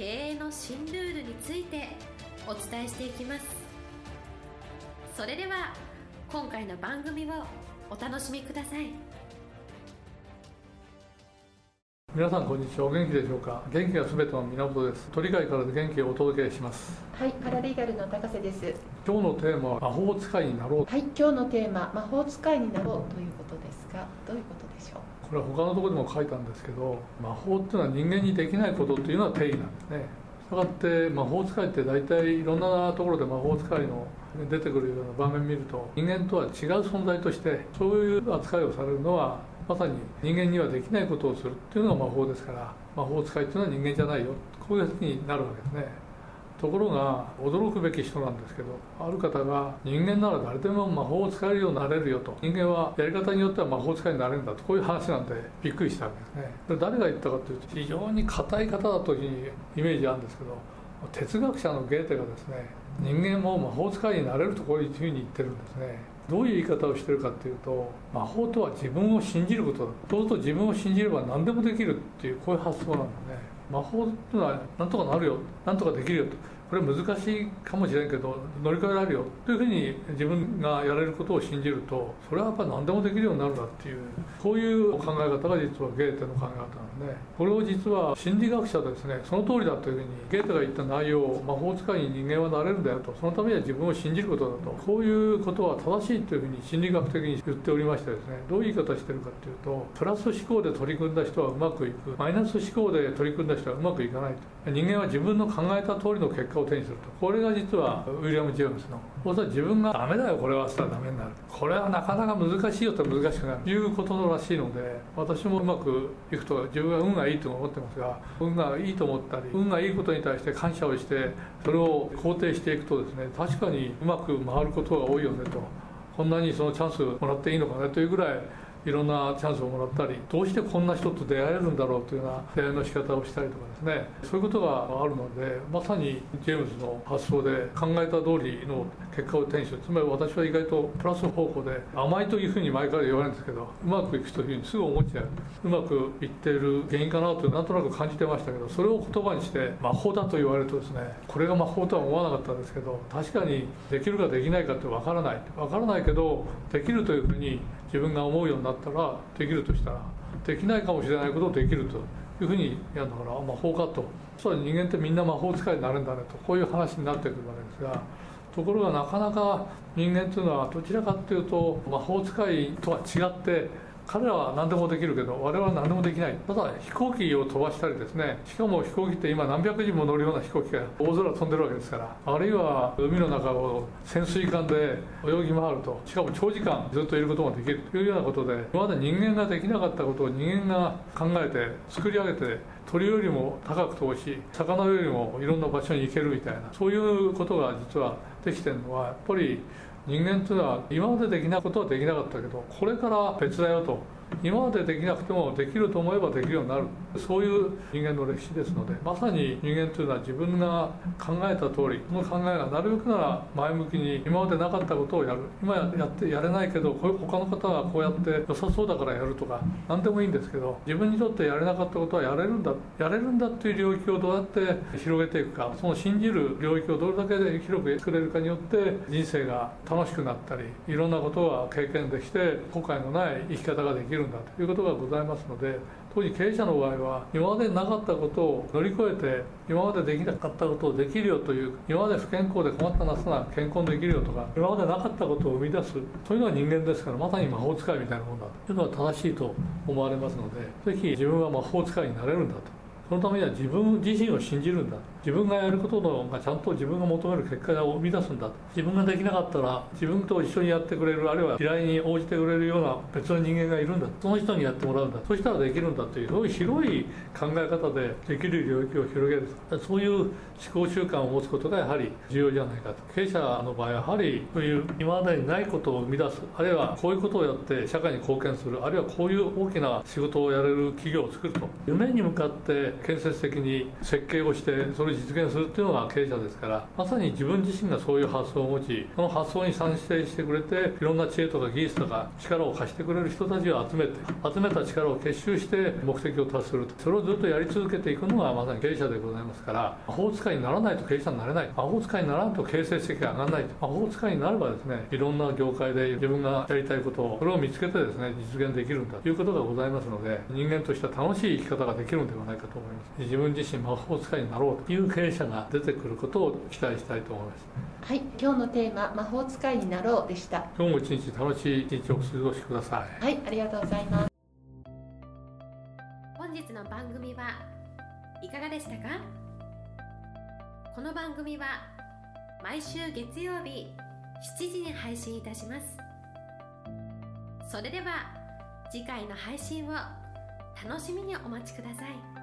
経営の新ルールについてお伝えしていきます。それでは今回の番組をお楽しみください。皆さんこんにちは。お元気でしょうか？元気がすべての源です。鳥飼からで元気をお届けします。はいパラリーガルの高瀬です。今日のテーマは魔法使いになろう。はい今日のテーマ魔法使いになろうということですがどういうことでしょう？これは他のところでも書いたんですけど魔法っていうのは人間にできないことっていうのは定義なんですね。したがって魔法使いって大体いろんなところで魔法使いの出てくるような場面見ると人間とは違う存在としてそういう扱いをされるのはまさに人間にはできないことをするっていうのが魔法ですから魔法使いっていうのは人間じゃないよ。こういうふうになるわけですね。ところが驚くべき人なんですけどある方が人間なら誰でも魔法を使えるようになれるよと。人間はやり方によっては魔法使いになれるんだと。こういう話なんでびっくりしたわけですね。で誰が言ったかというと非常に硬い方だというイメージあるんですけど哲学者のゲーテがですね人間も魔法使いになれるとこういうふうに言ってるんですね。どういう言い方をしてるかっていうと魔法とは自分を信じることだ。そうすると自分を信じれば何でもできるっていうこういう発想なんですね。魔法っていうのはなんとかなるよなんとかできるよと。これ難しいかもしれんけど乗り越えられるよというふうに自分がやれることを信じるとそれはやっぱ何でもできるようになるんだっていうこういう考え方が実はゲーテの考え方なんでこれを実は心理学者ですねその通りだというふうにゲーテが言った内容を魔法使いに人間はなれるんだよとそのためには自分を信じることだとこういうことは正しいというふうに心理学的に言っておりましてですね。どういう言い方してるかっていうとプラス思考で取り組んだ人はうまくいくマイナス思考で取り組んだ人はうまくいかないと。人間は自分の考えた通りの結果を手にするとこれが実はウィリアム・ジェームスのそうすると自分がダメだよこれはしたらダメになる。これはなかなか難しいよと難しくないということらしいので私もうまくいくと自分は運がいいと思ってますが運がいいと思ったり運がいいことに対して感謝をしてそれを肯定していくとですね確かにうまく回ることが多いよねと。こんなにそのチャンスもらっていいのかねというぐらいいろんなチャンスをもらったりどうしてこんな人と出会えるんだろうというような出会いの仕方をしたりとかですね。そういうことがあるのでまさにジェームズの発想で考えた通りの結果を手にするつまり私は意外とプラス方向で甘いというふうに前から言われるんですけどうまくいくというふうにすぐ思っちゃう。うまくいっている原因かなとなんとなく感じてましたけどそれを言葉にして魔法だと言われるとですねこれが魔法とは思わなかったんですけど確かにできるかできないかって分からない。分からないけどできるというふうに自分が思うようになったらできるとしたらできないかもしれないことをできるというふうにやるだから魔法かと。そう人間ってみんな魔法使いになるんだねと。こういう話になってくるわけですがところがなかなか人間というのはどちらかというと魔法使いとは違って彼らは何でもできるけど我々は何でもできない。ただ飛行機を飛ばしたりですね。しかも飛行機って今何百人も乗るような飛行機が大空飛んでるわけですから。あるいは海の中を潜水艦で泳ぎ回ると。しかも長時間ずっといることもできるというようなことで今まで人間ができなかったことを人間が考えて作り上げて鳥よりも高く飛ぶし魚よりもいろんな場所に行けるみたいな。そういうことが実はできてるのはやっぱり人間というのは今までできないことはできなかったけどこれから別だよと。今までできなくてもできると思えばできるようになる。そういう人間の歴史ですのでまさに人間というのは自分が考えた通りこの考えがなるべくなら前向きに今までなかったことをやる。今やってやれないけどこういう他の方はこうやって良さそうだからやるとか何でもいいんですけど自分にとってやれなかったことはやれるんだやれるんだっていう領域をどうやって広げていくかその信じる領域をどれだけで広く作れるかによって人生が楽しくなったりいろんなことが経験できて後悔のない生き方ができる。るんだということがございますので当時経営者の場合は今までなかったことを乗り越えて今までできなかったことをできるよという今まで不健康で困ったなすな健康できるよとか今までなかったことを生み出すそういうのは人間ですからまさに魔法使いみたいなものだと。いうのは正しいと思われますので是非自分は魔法使いになれるんだと。そのためには自分自身を信じるんだ。自分がやることのがちゃんと自分が求める結果を生み出すんだ自分ができなかったら自分と一緒にやってくれるあるいは依頼に応じてくれるような別の人間がいるんだその人にやってもらうんだ。そしたらできるんだというそういう広い考え方でできる領域を広げる。そういう思考習慣を持つことがやはり重要じゃないかと。経営者の場合はやはりそういう今までにないことを生み出す。あるいはこういうことをやって社会に貢献する。あるいはこういう大きな仕事をやれる企業を作ると。夢に向かって建設的に設計をしてそれを実現するっていうのが経営者ですからまさに自分自身がそういう発想を持ちその発想に賛成してくれていろんな知恵とか技術とか力を貸してくれる人たちを集めて集めた力を結集して目的を達する。それをずっとやり続けていくのがまさに経営者でございますから魔法使いにならないと経営者になれない。魔法使いにならんと経営成績が上がらない魔法使いになればですねいろんな業界で自分がやりたいことをそれを見つけてですね実現できるんだということがございますので人間としては楽しい生き方ができるのではないかと思います。自分自身魔法使いになろうという経営者が出てくることを期待したいと思います。はい。今日のテーマ魔法使いになろうでした。今日も一日楽しい一日をお過ごしください。はい。ありがとうございます。本日の番組はいかがでしたか？この番組は毎週月曜日7時に配信いたします。それでは次回の配信を楽しみにお待ちください